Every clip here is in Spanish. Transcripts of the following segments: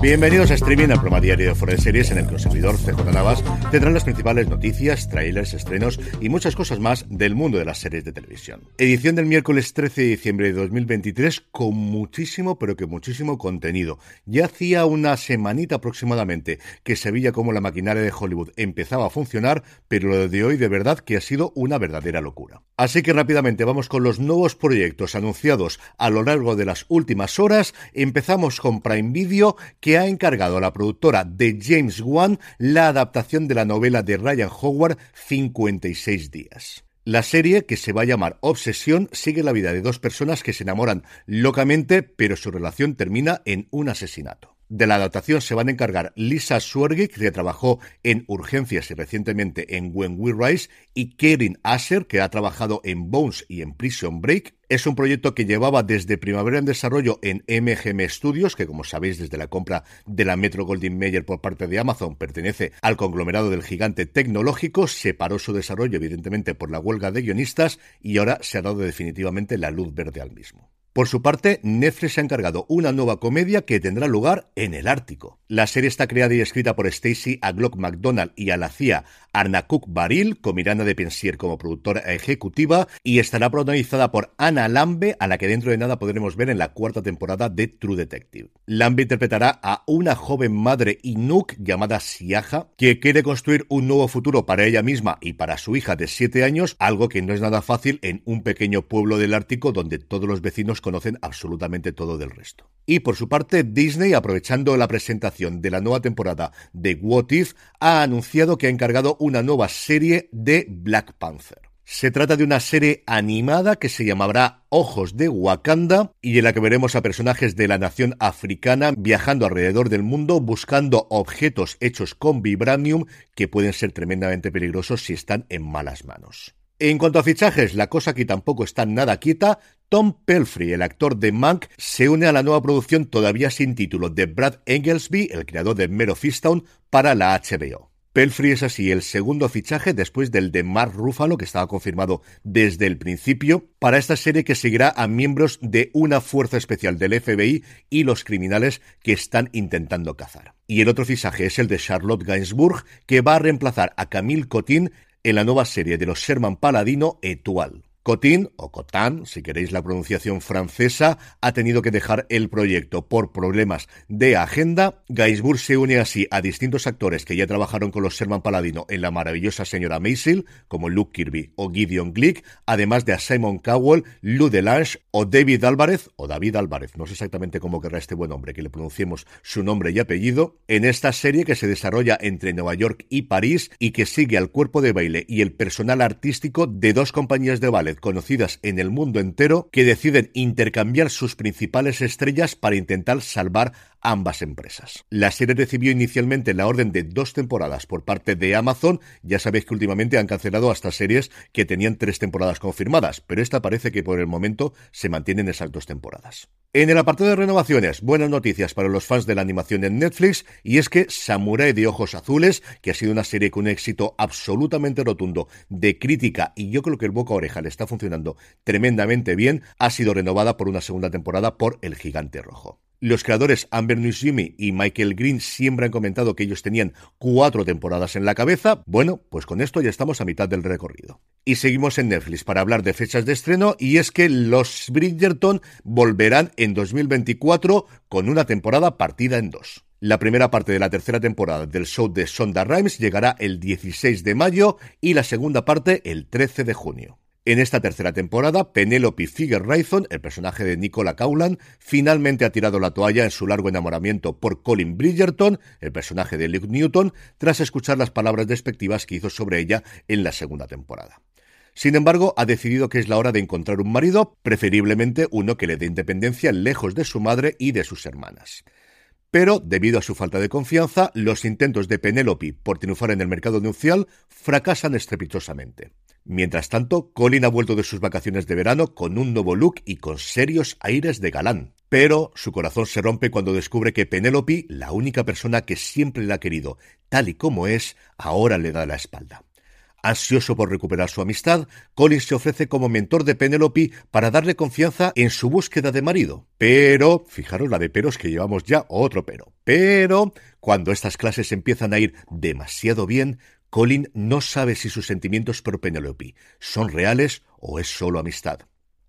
Bienvenidos a Streaming, al programa diario de Fuera de Series en el que el servidor CJ Navas tendrá las principales noticias, trailers, estrenos y muchas cosas más del mundo de las series de televisión. Edición del miércoles 13 de diciembre de 2023 con muchísimo, pero que muchísimo contenido. Ya hacía una semanita aproximadamente que se veía como la maquinaria de Hollywood empezaba a funcionar, pero lo de hoy de verdad que ha sido una verdadera locura. Así que rápidamente vamos con los nuevos proyectos anunciados a lo largo de las últimas horas. Empezamos con Prime Video que ha encargado a la productora de James Wan la adaptación de la novela de Ryan Howard 56 días. La serie, que se va a llamar Obsesión, sigue la vida de dos personas que se enamoran locamente, pero su relación termina en un asesinato. De la adaptación se van a encargar Lisa Swergig, que trabajó en Urgencias y recientemente en When We Rise, y Karen Asher, que ha trabajado en Bones y en Prison Break. Es un proyecto que llevaba desde primavera en desarrollo en MGM Studios, que como sabéis desde la compra de la Metro Goldwyn Mayer por parte de Amazon pertenece al conglomerado del gigante tecnológico, separó su desarrollo evidentemente por la huelga de guionistas y ahora se ha dado definitivamente la luz verde al mismo. Por su parte, Netflix ha encargado una nueva comedia que tendrá lugar en el Ártico. La serie está creada y escrita por Stacey Aglock McDonald y Alacia Arnakuk Baril, con Miranda de Pensier como productora ejecutiva, y estará protagonizada por Anna Lambe, a la que dentro de nada podremos ver en la cuarta temporada de True Detective. Lambe interpretará a una joven madre Inuk llamada Siaja, que quiere construir un nuevo futuro para ella misma y para su hija de 7 años, algo que no es nada fácil en un pequeño pueblo del Ártico donde todos los vecinos conocen absolutamente todo del resto. Y por su parte, Disney, aprovechando la presentación de la nueva temporada de What If, ha anunciado que ha encargado una nueva serie de Black Panther. Se trata de una serie animada que se llamará Ojos de Wakanda y en la que veremos a personajes de la nación africana viajando alrededor del mundo buscando objetos hechos con vibranium que pueden ser tremendamente peligrosos si están en malas manos. En cuanto a fichajes, la cosa aquí tampoco está nada quieta. Tom Pelfrey, el actor de Mank, se une a la nueva producción todavía sin título de Brad Engelsby, el creador de Mero Fistown, para la HBO. Pelfrey es así el segundo fichaje después del de Mark Ruffalo, que estaba confirmado desde el principio, para esta serie que seguirá a miembros de una fuerza especial del FBI y los criminales que están intentando cazar. Y el otro fichaje es el de Charlotte Gainsbourg, que va a reemplazar a Camille Cotin en la nueva serie de los Sherman Paladino Etual. Cotin, o Cotin, si queréis la pronunciación francesa, ha tenido que dejar el proyecto por problemas de agenda. Gainsbourg se une así a distintos actores que ya trabajaron con los Sherman Paladino en la maravillosa señora Maisel, como Luke Kirby o Gideon Glick, además de a Simon Cowell, Lou Delange o David Álvarez, o David Álvarez, no sé exactamente cómo querrá este buen hombre que le pronunciemos su nombre y apellido, en esta serie que se desarrolla entre Nueva York y París y que sigue al cuerpo de baile y el personal artístico de dos compañías de ballet conocidas en el mundo entero que deciden intercambiar sus principales estrellas para intentar salvar ambas empresas. La serie recibió inicialmente la orden de dos temporadas por parte de Amazon. Ya sabéis que últimamente han cancelado hasta series que tenían tres temporadas confirmadas, pero esta parece que por el momento se mantienen esas dos temporadas. En el apartado de renovaciones, buenas noticias para los fans de la animación en Netflix, y es que Samurai de Ojos Azules, que ha sido una serie con un éxito absolutamente rotundo de crítica, y yo creo que el boca oreja le está funcionando tremendamente bien, ha sido renovada por una segunda temporada por El Gigante Rojo. Los creadores Amber Nishimi y Michael Green siempre han comentado que ellos tenían cuatro temporadas en la cabeza. Bueno, pues con esto ya estamos a mitad del recorrido. Y seguimos en Netflix para hablar de fechas de estreno y es que los Bridgerton volverán en 2024 con una temporada partida en dos. La primera parte de la tercera temporada del show de Sonda Rhimes llegará el 16 de mayo y la segunda parte el 13 de junio. En esta tercera temporada, Penelope Figueroa, el personaje de Nicola Cowland, finalmente ha tirado la toalla en su largo enamoramiento por Colin Bridgerton, el personaje de Luke Newton, tras escuchar las palabras despectivas que hizo sobre ella en la segunda temporada. Sin embargo, ha decidido que es la hora de encontrar un marido, preferiblemente uno que le dé independencia lejos de su madre y de sus hermanas. Pero, debido a su falta de confianza, los intentos de Penelope por triunfar en el mercado nupcial fracasan estrepitosamente. Mientras tanto, Colin ha vuelto de sus vacaciones de verano con un nuevo look y con serios aires de galán. Pero su corazón se rompe cuando descubre que Penélope, la única persona que siempre le ha querido, tal y como es, ahora le da la espalda. Ansioso por recuperar su amistad, Colin se ofrece como mentor de Penélope para darle confianza en su búsqueda de marido. Pero, fijaros la de peros que llevamos ya, otro pero. Pero, cuando estas clases empiezan a ir demasiado bien, Colin no sabe si sus sentimientos por Penelope son reales o es solo amistad.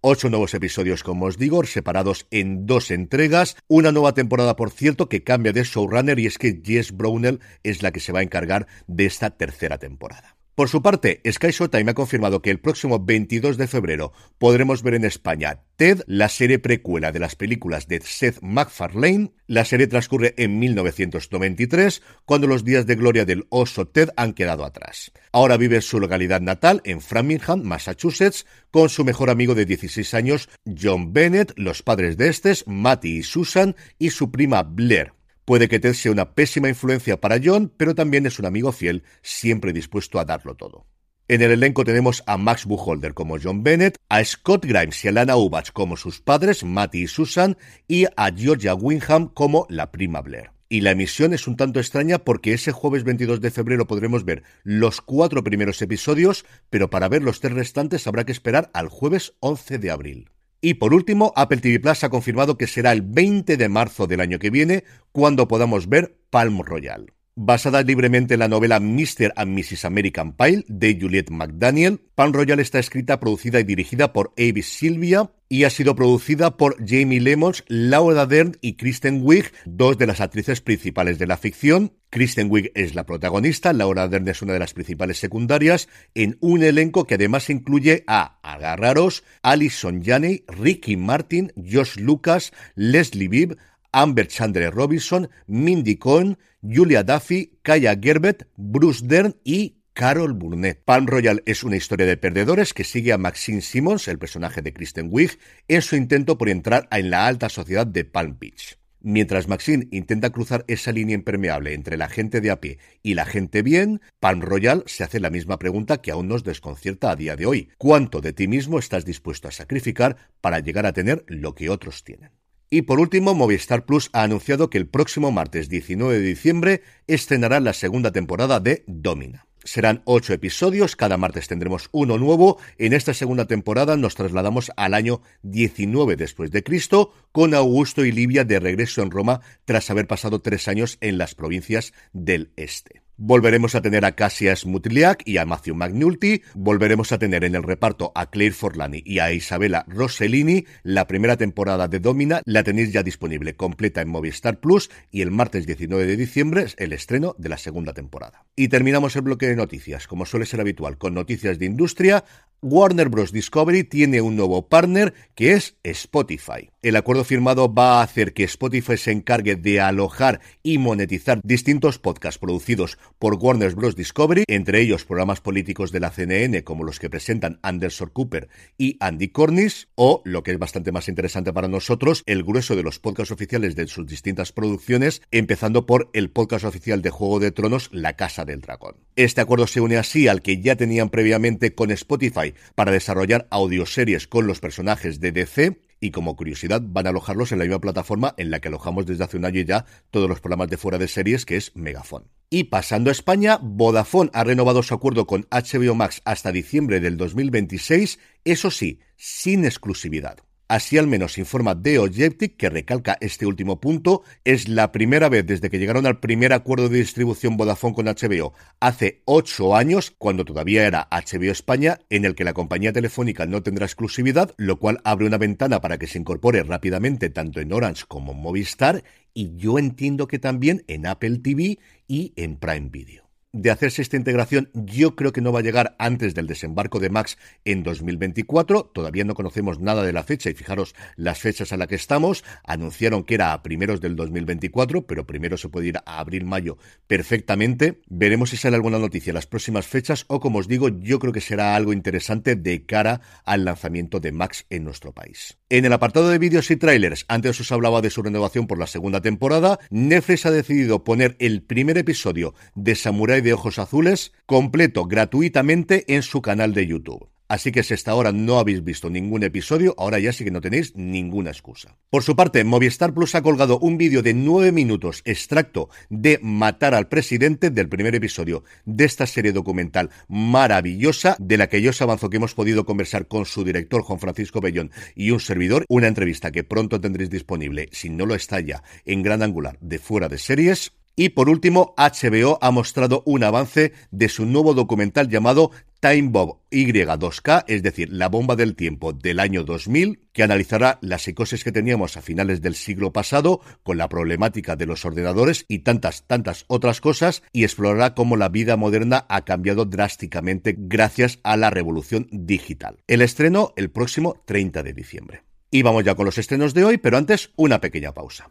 Ocho nuevos episodios, como os digo, separados en dos entregas. Una nueva temporada, por cierto, que cambia de showrunner y es que Jess Brownell es la que se va a encargar de esta tercera temporada. Por su parte, Sky Showtime ha confirmado que el próximo 22 de febrero podremos ver en España Ted, la serie precuela de las películas de Seth MacFarlane. La serie transcurre en 1993, cuando los días de gloria del oso Ted han quedado atrás. Ahora vive en su localidad natal, en Framingham, Massachusetts, con su mejor amigo de 16 años, John Bennett, los padres de Estes, Matty y Susan, y su prima Blair, Puede que Ted sea una pésima influencia para John, pero también es un amigo fiel, siempre dispuesto a darlo todo. En el elenco tenemos a Max Bucholder como John Bennett, a Scott Grimes y a Lana Ubach como sus padres, Matty y Susan, y a Georgia Wingham como la prima Blair. Y la emisión es un tanto extraña porque ese jueves 22 de febrero podremos ver los cuatro primeros episodios, pero para ver los tres restantes habrá que esperar al jueves 11 de abril. Y por último, Apple TV Plus ha confirmado que será el 20 de marzo del año que viene cuando podamos ver Palm Royal. Basada libremente en la novela Mr. and Mrs. American Pie de Juliette McDaniel, Palm Royal está escrita, producida y dirigida por Avis Silvia y ha sido producida por Jamie Lemons, Laura Dern y Kristen Wiig, dos de las actrices principales de la ficción. Kristen Wiig es la protagonista, Laura Dern es una de las principales secundarias, en un elenco que además incluye a Agarraros, Alison Janney, Ricky Martin, Josh Lucas, Leslie Bibb, Amber Chandler Robinson, Mindy Cohn, Julia Duffy, Kaya Gerbet, Bruce Dern y Carol Burnett. Palm Royal es una historia de perdedores que sigue a Maxine Simmons, el personaje de Kristen Wiig, en su intento por entrar en la alta sociedad de Palm Beach. Mientras Maxine intenta cruzar esa línea impermeable entre la gente de a pie y la gente bien, Palm Royal se hace la misma pregunta que aún nos desconcierta a día de hoy. ¿Cuánto de ti mismo estás dispuesto a sacrificar para llegar a tener lo que otros tienen? Y por último, Movistar Plus ha anunciado que el próximo martes 19 de diciembre estrenará la segunda temporada de Domina. Serán ocho episodios, cada martes tendremos uno nuevo. En esta segunda temporada nos trasladamos al año 19 después de Cristo, con Augusto y Livia de regreso en Roma tras haber pasado tres años en las provincias del este. Volveremos a tener a Cassia Smutliak y a Matthew McNulty. Volveremos a tener en el reparto a Claire Forlani y a Isabella Rossellini. La primera temporada de Domina la tenéis ya disponible completa en Movistar Plus y el martes 19 de diciembre es el estreno de la segunda temporada. Y terminamos el bloque de noticias, como suele ser habitual, con noticias de industria. Warner Bros. Discovery tiene un nuevo partner que es Spotify. El acuerdo firmado va a hacer que Spotify se encargue de alojar y monetizar distintos podcasts producidos por Warner Bros. Discovery, entre ellos programas políticos de la CNN como los que presentan Anderson Cooper y Andy Cornish, o, lo que es bastante más interesante para nosotros, el grueso de los podcasts oficiales de sus distintas producciones, empezando por el podcast oficial de Juego de Tronos, La Casa del Dragón. Este acuerdo se une así al que ya tenían previamente con Spotify para desarrollar audioseries con los personajes de DC y como curiosidad van a alojarlos en la misma plataforma en la que alojamos desde hace un año ya todos los programas de fuera de series que es Megafon. Y pasando a España, Vodafone ha renovado su acuerdo con HBO Max hasta diciembre del 2026, eso sí, sin exclusividad. Así al menos informa The Objective, que recalca este último punto. Es la primera vez desde que llegaron al primer acuerdo de distribución Vodafone con HBO, hace ocho años, cuando todavía era HBO España, en el que la compañía telefónica no tendrá exclusividad, lo cual abre una ventana para que se incorpore rápidamente tanto en Orange como en Movistar, y yo entiendo que también en Apple TV y en Prime Video. De hacerse esta integración. Yo creo que no va a llegar antes del desembarco de Max en 2024. Todavía no conocemos nada de la fecha y fijaros las fechas a las que estamos. Anunciaron que era a primeros del 2024, pero primero se puede ir a abril-mayo perfectamente. Veremos si sale alguna noticia las próximas fechas o, como os digo, yo creo que será algo interesante de cara al lanzamiento de Max en nuestro país. En el apartado de vídeos y trailers, antes os hablaba de su renovación por la segunda temporada, Netflix ha decidido poner el primer episodio de Samurai de Ojos Azules completo gratuitamente en su canal de YouTube. Así que si hasta ahora no habéis visto ningún episodio, ahora ya sí que no tenéis ninguna excusa. Por su parte, Movistar Plus ha colgado un vídeo de nueve minutos extracto de Matar al Presidente del primer episodio de esta serie documental maravillosa, de la que yo os avanzo que hemos podido conversar con su director Juan Francisco Bellón y un servidor, una entrevista que pronto tendréis disponible, si no lo está ya, en gran angular de fuera de series. Y por último, HBO ha mostrado un avance de su nuevo documental llamado Time Bomb Y2K, es decir, la bomba del tiempo del año 2000, que analizará las psicosis que teníamos a finales del siglo pasado con la problemática de los ordenadores y tantas, tantas otras cosas, y explorará cómo la vida moderna ha cambiado drásticamente gracias a la revolución digital. El estreno el próximo 30 de diciembre. Y vamos ya con los estrenos de hoy, pero antes una pequeña pausa.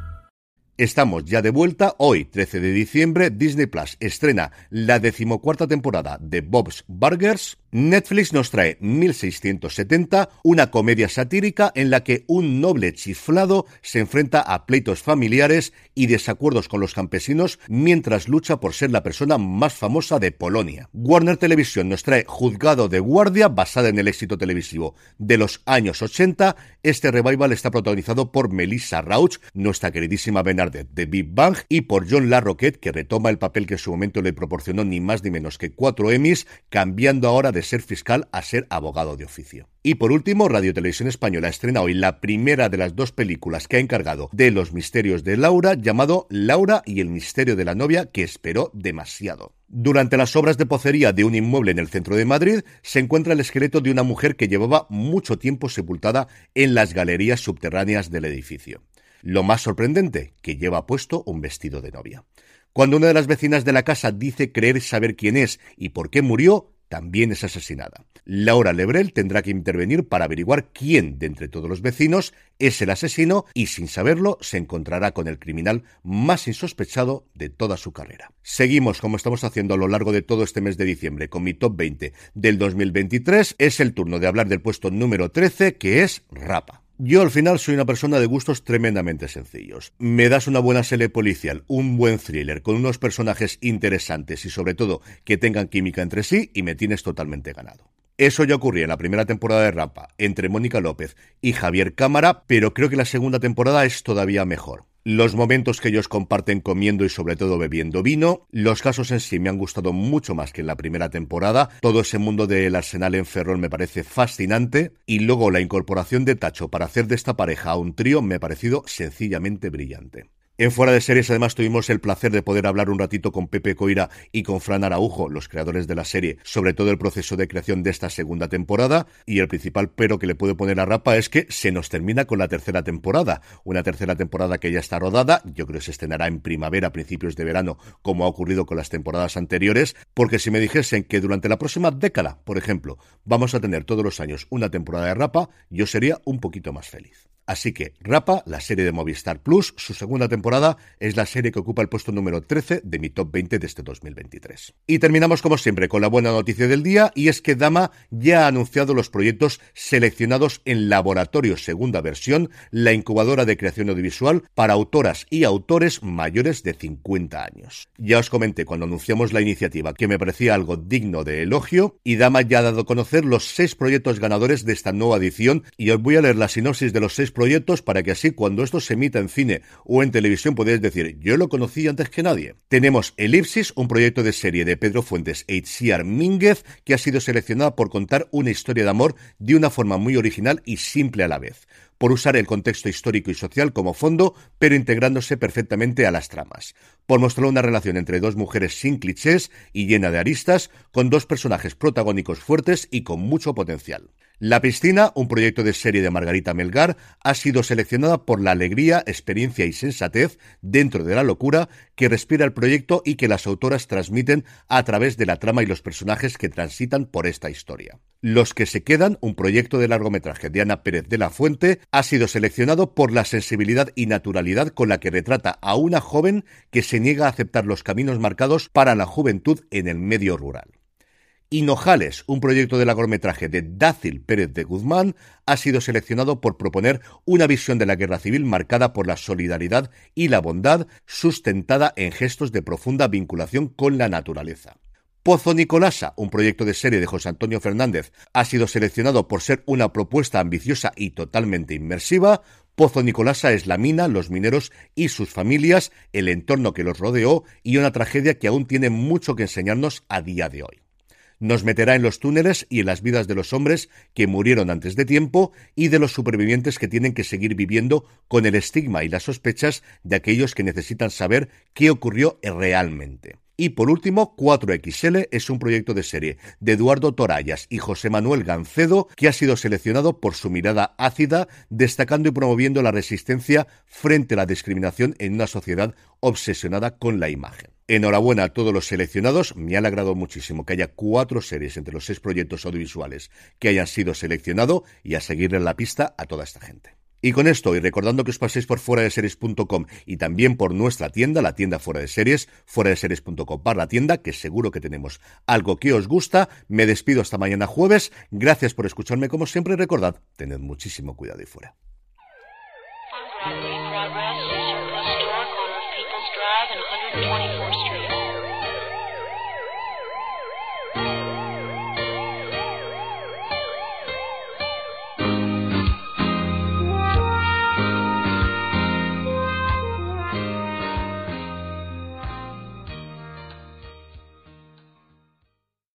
Estamos ya de vuelta. Hoy, 13 de diciembre, Disney Plus estrena la decimocuarta temporada de Bob's Burgers. Netflix nos trae 1670, una comedia satírica en la que un noble chiflado se enfrenta a pleitos familiares y desacuerdos con los campesinos mientras lucha por ser la persona más famosa de Polonia. Warner Televisión nos trae Juzgado de Guardia, basada en el éxito televisivo de los años 80. Este revival está protagonizado por Melissa Rauch, nuestra queridísima Bernadette de Big Bang, y por John LaRoquette, que retoma el papel que en su momento le proporcionó ni más ni menos que cuatro Emmys, cambiando ahora de ser fiscal a ser abogado de oficio. Y por último, Radio Televisión Española estrena hoy la primera de las dos películas que ha encargado de los misterios de Laura, llamado Laura y el misterio de la novia, que esperó demasiado. Durante las obras de pocería de un inmueble en el centro de Madrid, se encuentra el esqueleto de una mujer que llevaba mucho tiempo sepultada en las galerías subterráneas del edificio. Lo más sorprendente, que lleva puesto un vestido de novia. Cuando una de las vecinas de la casa dice creer saber quién es y por qué murió, también es asesinada. Laura Lebrel tendrá que intervenir para averiguar quién de entre todos los vecinos es el asesino y sin saberlo se encontrará con el criminal más insospechado de toda su carrera. Seguimos como estamos haciendo a lo largo de todo este mes de diciembre con mi top 20 del 2023. Es el turno de hablar del puesto número 13 que es Rapa. Yo al final soy una persona de gustos tremendamente sencillos. Me das una buena serie policial, un buen thriller, con unos personajes interesantes y sobre todo que tengan química entre sí y me tienes totalmente ganado. Eso ya ocurría en la primera temporada de Rampa entre Mónica López y Javier Cámara, pero creo que la segunda temporada es todavía mejor los momentos que ellos comparten comiendo y sobre todo bebiendo vino. Los casos en sí me han gustado mucho más que en la primera temporada. Todo ese mundo del arsenal en Ferrol me parece fascinante. Y luego la incorporación de Tacho para hacer de esta pareja un trío me ha parecido sencillamente brillante. En Fuera de Series además tuvimos el placer de poder hablar un ratito con Pepe Coira y con Fran Araujo, los creadores de la serie, sobre todo el proceso de creación de esta segunda temporada. Y el principal pero que le puedo poner a Rapa es que se nos termina con la tercera temporada, una tercera temporada que ya está rodada, yo creo que se estrenará en primavera, principios de verano, como ha ocurrido con las temporadas anteriores, porque si me dijesen que durante la próxima década, por ejemplo, vamos a tener todos los años una temporada de Rapa, yo sería un poquito más feliz. Así que Rapa, la serie de Movistar Plus, su segunda temporada es la serie que ocupa el puesto número 13 de mi top 20 de este 2023. Y terminamos como siempre con la buena noticia del día y es que Dama ya ha anunciado los proyectos seleccionados en Laboratorio Segunda Versión, la incubadora de creación audiovisual para autoras y autores mayores de 50 años. Ya os comenté cuando anunciamos la iniciativa que me parecía algo digno de elogio y Dama ya ha dado a conocer los seis proyectos ganadores de esta nueva edición y os voy a leer la sinopsis de los seis proyectos para que así cuando esto se emita en cine o en televisión podáis decir yo lo conocí antes que nadie. Tenemos Elipsis, un proyecto de serie de Pedro Fuentes e Itziar Mínguez que ha sido seleccionada por contar una historia de amor de una forma muy original y simple a la vez por usar el contexto histórico y social como fondo, pero integrándose perfectamente a las tramas, por mostrar una relación entre dos mujeres sin clichés y llena de aristas, con dos personajes protagónicos fuertes y con mucho potencial. La Piscina, un proyecto de serie de Margarita Melgar, ha sido seleccionada por la alegría, experiencia y sensatez dentro de la locura que respira el proyecto y que las autoras transmiten a través de la trama y los personajes que transitan por esta historia. Los que se quedan, un proyecto de largometraje de Ana Pérez de la Fuente, ha sido seleccionado por la sensibilidad y naturalidad con la que retrata a una joven que se niega a aceptar los caminos marcados para la juventud en el medio rural. Hinojales, un proyecto de largometraje de Dácil Pérez de Guzmán, ha sido seleccionado por proponer una visión de la guerra civil marcada por la solidaridad y la bondad, sustentada en gestos de profunda vinculación con la naturaleza. Pozo Nicolasa, un proyecto de serie de José Antonio Fernández, ha sido seleccionado por ser una propuesta ambiciosa y totalmente inmersiva. Pozo Nicolasa es la mina, los mineros y sus familias, el entorno que los rodeó y una tragedia que aún tiene mucho que enseñarnos a día de hoy nos meterá en los túneles y en las vidas de los hombres que murieron antes de tiempo y de los supervivientes que tienen que seguir viviendo con el estigma y las sospechas de aquellos que necesitan saber qué ocurrió realmente. Y por último, 4XL es un proyecto de serie de Eduardo Torayas y José Manuel Gancedo que ha sido seleccionado por su mirada ácida, destacando y promoviendo la resistencia frente a la discriminación en una sociedad obsesionada con la imagen. Enhorabuena a todos los seleccionados. Me ha alegrado muchísimo que haya cuatro series entre los seis proyectos audiovisuales que hayan sido seleccionados y a seguirle la pista a toda esta gente. Y con esto, y recordando que os paséis por fuera de series.com y también por nuestra tienda, la tienda fuera de series, fuera de series.com para la tienda, que seguro que tenemos algo que os gusta, me despido hasta mañana jueves. Gracias por escucharme como siempre recordad, tened muchísimo cuidado y fuera.